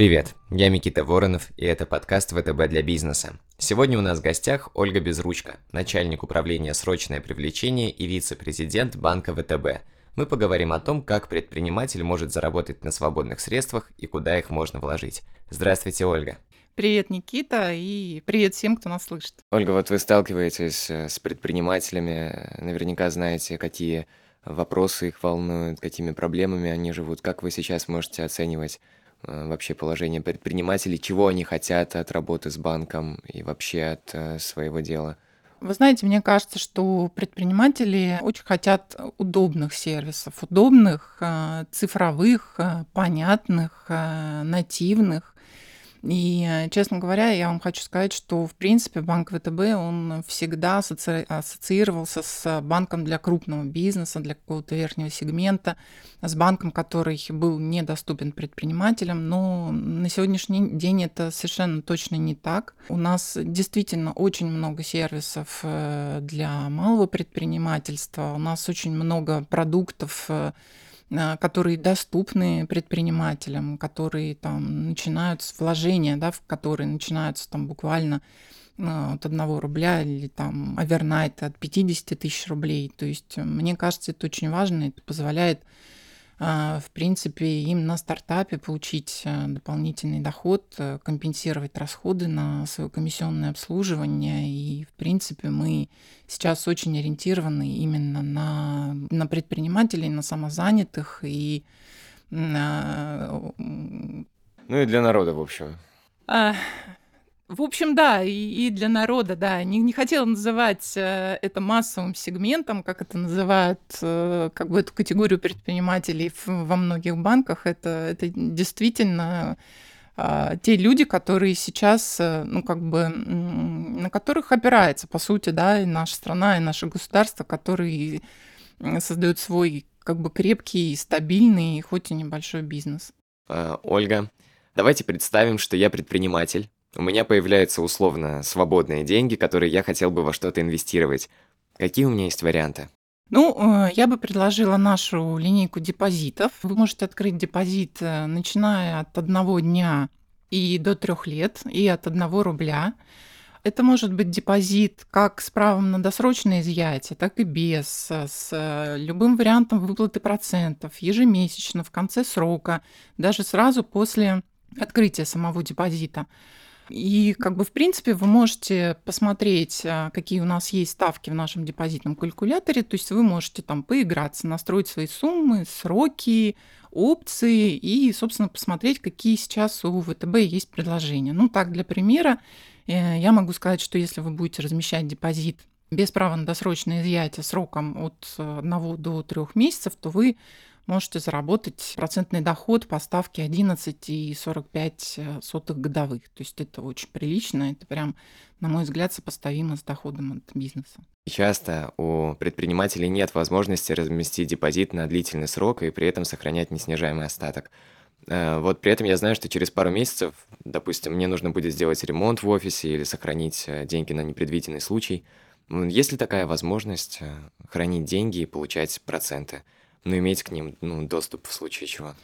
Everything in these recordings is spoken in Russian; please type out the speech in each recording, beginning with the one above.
Привет, я Микита Воронов, и это подкаст ВТБ для бизнеса. Сегодня у нас в гостях Ольга Безручка, начальник управления «Срочное привлечение» и вице-президент банка ВТБ. Мы поговорим о том, как предприниматель может заработать на свободных средствах и куда их можно вложить. Здравствуйте, Ольга. Привет, Никита, и привет всем, кто нас слышит. Ольга, вот вы сталкиваетесь э, с предпринимателями, наверняка знаете, какие вопросы их волнуют, какими проблемами они живут. Как вы сейчас можете оценивать э, вообще положение предпринимателей, чего они хотят от работы с банком и вообще от э, своего дела? Вы знаете, мне кажется, что предприниматели очень хотят удобных сервисов, удобных, цифровых, понятных, нативных. И, э, честно говоря, я вам хочу сказать, что, в принципе, банк ВТБ, он всегда ассоциировался с банком для крупного бизнеса, для какого-то верхнего сегмента, с банком, который был недоступен предпринимателям. Но на сегодняшний день это совершенно точно не так. У нас действительно очень много сервисов э, для малого предпринимательства, у нас очень много продуктов, э, которые доступны предпринимателям, которые там начинаются вложения, да, в которые начинаются там буквально а, от одного рубля или там овернайт от 50 тысяч рублей. То есть мне кажется, это очень важно, это позволяет а, в принципе, им на стартапе получить э, дополнительный доход, э, компенсировать расходы на свое комиссионное обслуживание. И, в принципе, мы сейчас очень ориентированы именно на, на предпринимателей, на самозанятых и на... Ну и для народа, в общем. В общем, да, и, и для народа, да. Не, не хотела называть э, это массовым сегментом, как это называют, э, как бы эту категорию предпринимателей во многих банках. Это, это действительно э, те люди, которые сейчас, э, ну, как бы, на которых опирается, по сути, да, и наша страна, и наше государство, которые создают свой, как бы, крепкий, стабильный, хоть и небольшой бизнес. Ольга, давайте представим, что я предприниматель у меня появляются условно свободные деньги, которые я хотел бы во что-то инвестировать. Какие у меня есть варианты? Ну, э, я бы предложила нашу линейку депозитов. Вы можете открыть депозит, э, начиная от одного дня и до трех лет, и от одного рубля. Это может быть депозит как с правом на досрочное изъятие, так и без, э, с любым вариантом выплаты процентов, ежемесячно, в конце срока, даже сразу после открытия самого депозита. И как бы в принципе вы можете посмотреть, а, какие у нас есть ставки в нашем депозитном калькуляторе. То есть вы можете там поиграться, настроить свои суммы, сроки, опции и, собственно, посмотреть, какие сейчас у ВТБ есть предложения. Ну так, для примера, э, я могу сказать, что если вы будете размещать депозит без права на досрочное изъятие сроком от 1 до 3 месяцев, то вы можете заработать процентный доход по ставке 11,45 годовых. То есть это очень прилично, это прям, на мой взгляд, сопоставимо с доходом от бизнеса. Часто у предпринимателей нет возможности разместить депозит на длительный срок и при этом сохранять неснижаемый остаток. Э, вот при этом я знаю, что через пару месяцев, допустим, мне нужно будет сделать ремонт в офисе или сохранить э, деньги на непредвиденный случай. Есть ли такая возможность э, хранить деньги и получать проценты? но иметь к ним ну, доступ в случае чего.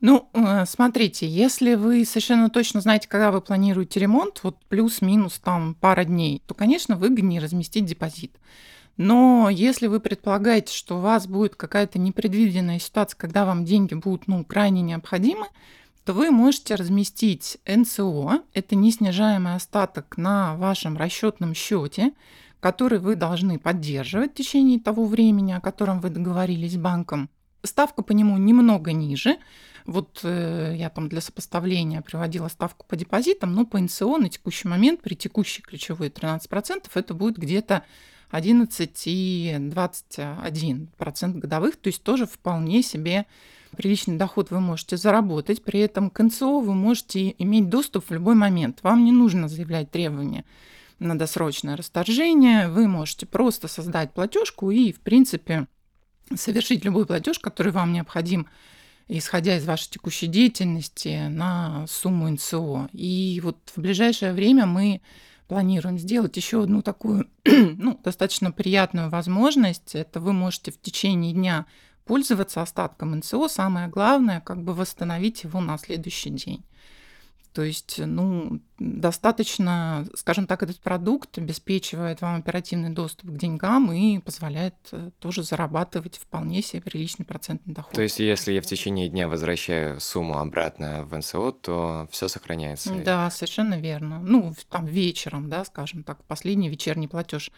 Ну, э, смотрите, если вы совершенно точно знаете, когда вы планируете ремонт, вот плюс-минус там пара дней, то, конечно, выгоднее разместить депозит. Но если вы предполагаете, что у вас будет какая-то непредвиденная ситуация, когда вам деньги будут ну, крайне необходимы, то вы можете разместить НСО, это неснижаемый остаток на вашем расчетном счете, который вы должны поддерживать в течение того времени, о котором вы договорились с банком. Ставка по нему немного ниже. Вот э, я там для сопоставления приводила ставку по депозитам, но по НСО на текущий момент при текущей ключевой 13% это будет где-то 11,21% годовых, то есть тоже вполне себе приличный доход вы можете заработать. При этом к НСО вы можете иметь доступ в любой момент. Вам не нужно заявлять требования на досрочное расторжение, вы можете просто создать платежку и, в принципе, совершить любой платеж, который вам необходим, исходя из вашей текущей деятельности, на сумму НСО. И вот в ближайшее время мы планируем сделать еще одну такую ну, достаточно приятную возможность. Это вы можете в течение дня пользоваться остатком НСО. Самое главное, как бы восстановить его на следующий день. То есть, ну, достаточно, скажем так, этот продукт обеспечивает вам оперативный доступ к деньгам и позволяет э, тоже зарабатывать вполне себе приличный процентный доход. То есть, если я в течение дня возвращаю сумму обратно в НСО, то все сохраняется? Да, совершенно верно. Ну, там вечером, да, скажем так, последний вечерний платеж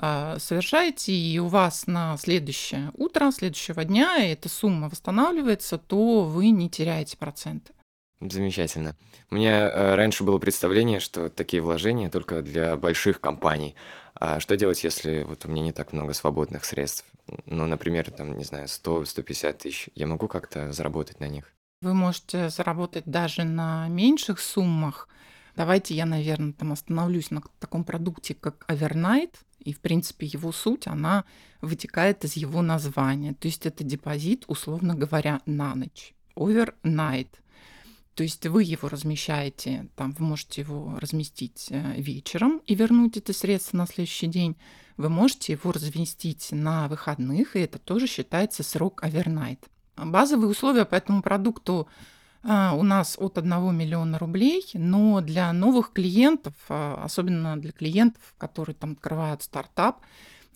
а, совершаете, и у вас на следующее утро, следующего дня эта сумма восстанавливается, то вы не теряете проценты. Замечательно. У меня э, раньше было представление, что такие вложения только для больших компаний. А что делать, если вот у меня не так много свободных средств? Ну, например, там, не знаю, 100-150 тысяч. Я могу как-то заработать на них? Вы можете заработать даже на меньших суммах. Давайте я, наверное, там остановлюсь на таком продукте, как Overnight. И, в принципе, его суть, она вытекает из его названия. То есть это депозит, условно говоря, на ночь. Overnight – то есть вы его размещаете, там вы можете его разместить э, вечером и вернуть это средство на следующий день. Вы можете его разместить на выходных, и это тоже считается срок овернайт. Базовые условия по этому продукту а, у нас от 1 миллиона рублей, но для новых клиентов, а, особенно для клиентов, которые там открывают стартап,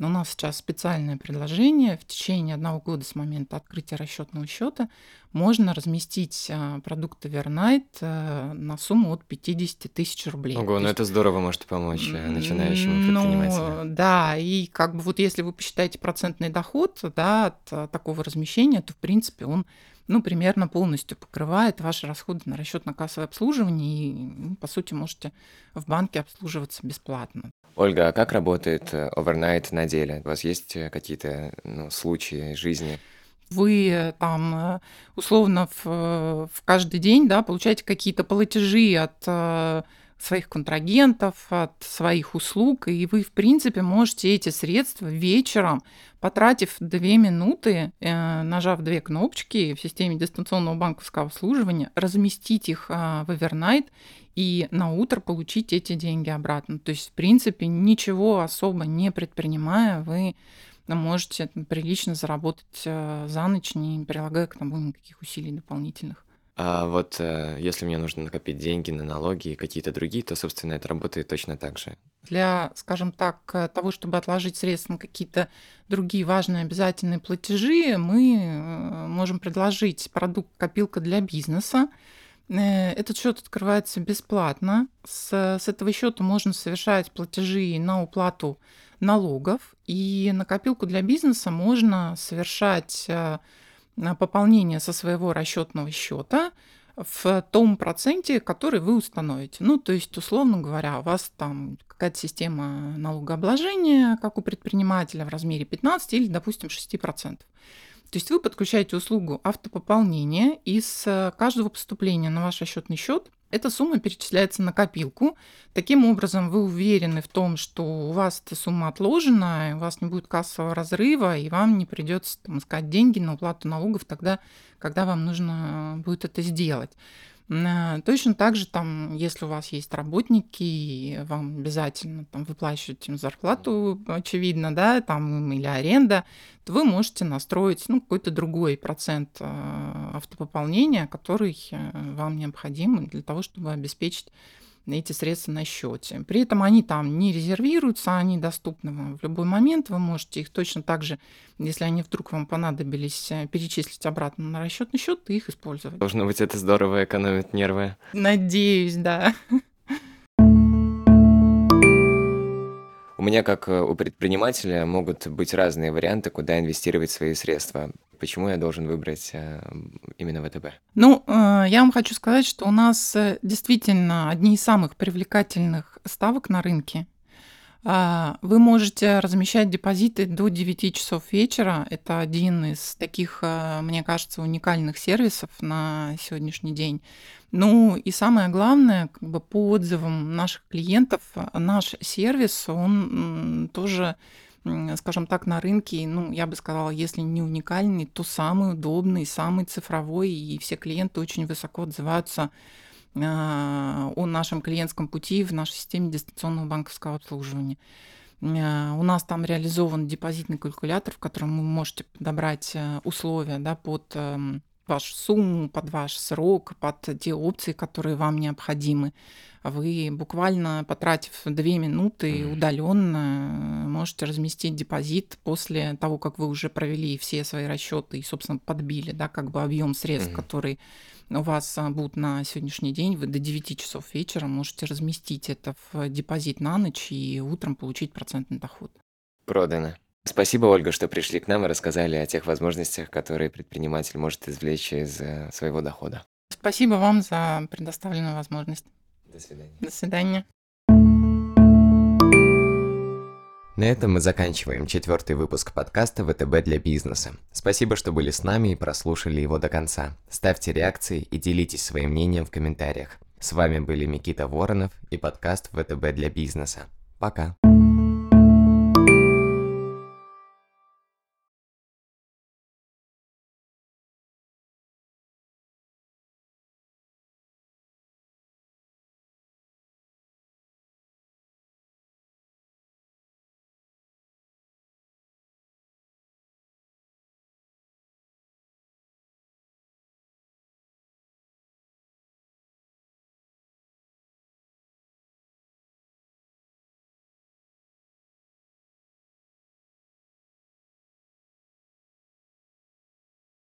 но у нас сейчас специальное предложение. В течение одного года с момента открытия расчетного счета можно разместить а, продукты Вернайт э, на сумму от 50 тысяч рублей. Ого, ну это здорово может помочь э, начинающему ну, предпринимателю. Ну, да, и как бы вот если вы посчитаете процентный доход да, от а, такого размещения, то в принципе он ну, примерно полностью покрывает ваши расходы на расчетно-кассовое обслуживание, и, ну, по сути, можете в банке обслуживаться бесплатно. Ольга, а как работает овернайт на деле? У вас есть э, какие-то ну, случаи жизни? Вы э, там э, условно в, в каждый день да, получаете какие-то платежи от своих контрагентов, от своих услуг, и вы, в принципе, можете эти средства вечером, потратив две минуты, нажав две кнопочки в системе дистанционного банковского обслуживания, разместить их в Evernight и на утро получить эти деньги обратно. То есть, в принципе, ничего особо не предпринимая, вы можете прилично заработать э, за ночь, не прилагая к тому никаких усилий дополнительных. А вот э, если мне нужно накопить деньги на налоги и какие-то другие, то, собственно, это работает точно так же. Для, скажем так, э, того, чтобы отложить средства на какие-то другие важные обязательные платежи, мы можем предложить продукт «Копилка для бизнеса», Э, этот счет открывается бесплатно. С, с этого счета можно совершать платежи на уплату налогов. И на копилку для бизнеса можно совершать э, пополнение со своего расчетного счета в том проценте, который вы установите. Ну, то есть, условно говоря, у вас там какая-то система налогообложения, как у предпринимателя, в размере 15 или, допустим, 6%. То есть вы подключаете услугу автопополнения, и с э, каждого поступления на ваш расчетный счет эта сумма перечисляется на копилку. Таким образом, вы уверены в том, что у вас эта сумма отложена, у вас не будет кассового разрыва, и вам не придется там, искать деньги на уплату налогов тогда, когда вам нужно будет это сделать. Э, точно так же, там, если у вас есть работники, и вам обязательно там, выплачивать им зарплату, очевидно, да, там, или аренда, то вы можете настроить ну, какой-то другой процент э, автопополнения, который э, вам необходим для того, чтобы обеспечить эти средства на счете. При этом они там не резервируются, они доступны вам в любой момент. Вы можете их точно так же, если они вдруг вам понадобились, э, перечислить обратно на расчетный счет и их использовать. Должно быть, это здорово экономит нервы. Надеюсь, да. У меня, как э, у предпринимателя, могут быть разные варианты, куда инвестировать свои средства. Почему я должен выбрать э, именно ВТБ? Ну, э, я вам хочу сказать, что у нас действительно одни из самых привлекательных ставок на рынке. А, вы можете размещать депозиты до 9 часов вечера. Это один из таких, мне кажется, уникальных сервисов на сегодняшний день. Ну и самое главное, как бы по отзывам наших клиентов, наш сервис, он тоже скажем так, на рынке, ну, я бы сказала, если не уникальный, то самый удобный, самый цифровой, и все клиенты очень высоко отзываются а, о нашем клиентском пути в нашей системе дистанционного банковского обслуживания. А, у нас там реализован депозитный калькулятор, в котором вы можете подобрать э, условия да, под эм, вашу сумму, под ваш срок, под те опции, которые вам необходимы. Вы буквально потратив 2 минуты удаленно можете разместить депозит после того, как вы уже провели все свои расчеты и, собственно, подбили, да, как бы объем средств, Мгм. которые у вас а, будут на сегодняшний день. Вы до 9 часов вечера можете разместить это в депозит на ночь и утром получить процентный доход. Продано. Спасибо, Ольга, что пришли к нам и рассказали о тех возможностях, которые предприниматель может извлечь из э, своего дохода. Спасибо вам за предоставленную возможность. До свидания. До свидания. На этом мы заканчиваем четвертый выпуск подкаста ВТБ для бизнеса. Спасибо, что были с нами и прослушали его до конца. Ставьте реакции и делитесь своим мнением в комментариях. С вами были Микита Воронов и подкаст ВТБ для бизнеса. Пока.